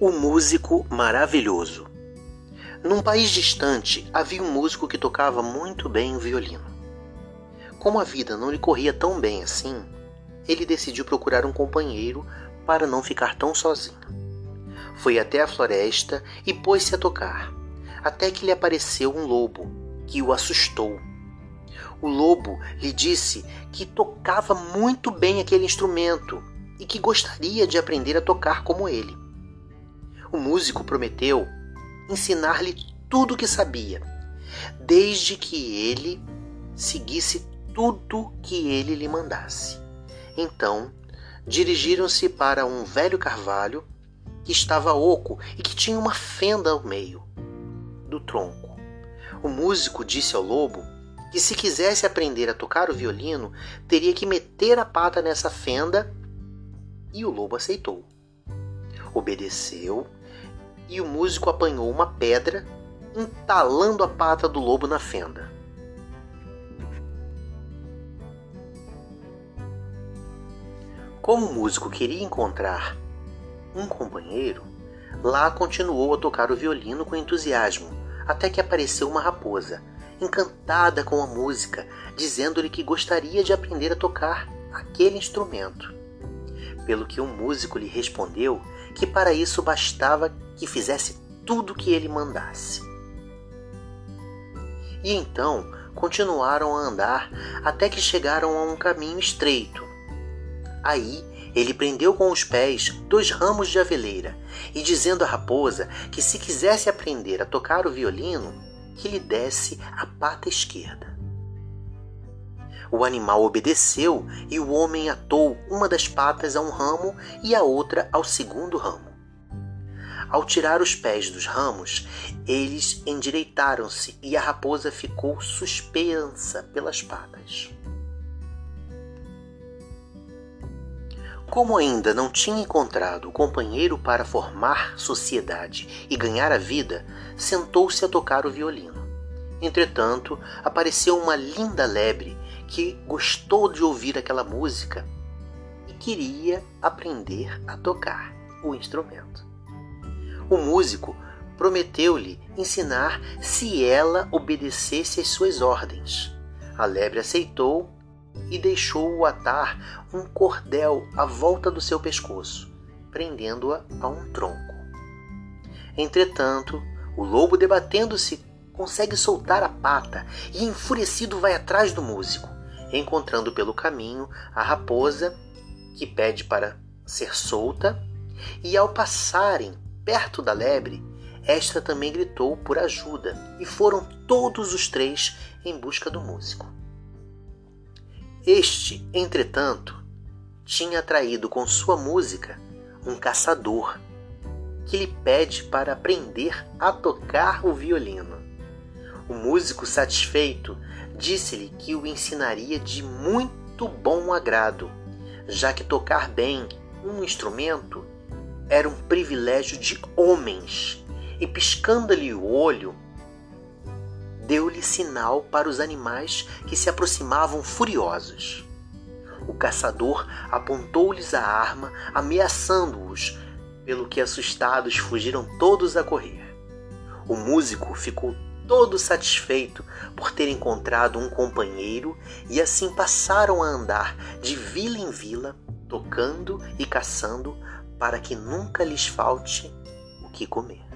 O músico maravilhoso. Num país distante havia um músico que tocava muito bem o violino. Como a vida não lhe corria tão bem assim, ele decidiu procurar um companheiro para não ficar tão sozinho. Foi até a floresta e pôs-se a tocar, até que lhe apareceu um lobo, que o assustou. O lobo lhe disse que tocava muito bem aquele instrumento e que gostaria de aprender a tocar como ele o músico prometeu ensinar-lhe tudo o que sabia, desde que ele seguisse tudo que ele lhe mandasse. Então, dirigiram-se para um velho carvalho que estava oco e que tinha uma fenda ao meio do tronco. O músico disse ao lobo que se quisesse aprender a tocar o violino, teria que meter a pata nessa fenda, e o lobo aceitou. Obedeceu e o músico apanhou uma pedra, entalando a pata do lobo na fenda. Como o músico queria encontrar um companheiro, lá continuou a tocar o violino com entusiasmo, até que apareceu uma raposa, encantada com a música, dizendo-lhe que gostaria de aprender a tocar aquele instrumento. Pelo que um músico lhe respondeu que para isso bastava que fizesse tudo o que ele mandasse. E então continuaram a andar até que chegaram a um caminho estreito. Aí ele prendeu com os pés dois ramos de aveleira e, dizendo à raposa que se quisesse aprender a tocar o violino, que lhe desse a pata esquerda. O animal obedeceu e o homem atou uma das patas a um ramo e a outra ao segundo ramo. Ao tirar os pés dos ramos, eles endireitaram-se e a raposa ficou suspensa pelas patas. Como ainda não tinha encontrado o companheiro para formar sociedade e ganhar a vida, sentou-se a tocar o violino. Entretanto, apareceu uma linda lebre que gostou de ouvir aquela música e queria aprender a tocar o instrumento. O músico prometeu-lhe ensinar se ela obedecesse às suas ordens. A lebre aceitou e deixou-o atar um cordel à volta do seu pescoço, prendendo-a a um tronco. Entretanto, o lobo, debatendo-se, consegue soltar a pata e, enfurecido, vai atrás do músico, encontrando pelo caminho a raposa, que pede para ser solta, e ao passarem perto da lebre, esta também gritou por ajuda e foram todos os três em busca do músico. Este, entretanto, tinha atraído com sua música um caçador que lhe pede para aprender a tocar o violino. O músico, satisfeito, disse-lhe que o ensinaria de muito bom agrado, já que tocar bem um instrumento era um privilégio de homens, e piscando-lhe o olho, deu-lhe sinal para os animais que se aproximavam furiosos. O caçador apontou-lhes a arma, ameaçando-os, pelo que assustados fugiram todos a correr. O músico ficou todo satisfeito por ter encontrado um companheiro e assim passaram a andar de vila em vila, tocando e caçando para que nunca lhes falte o que comer.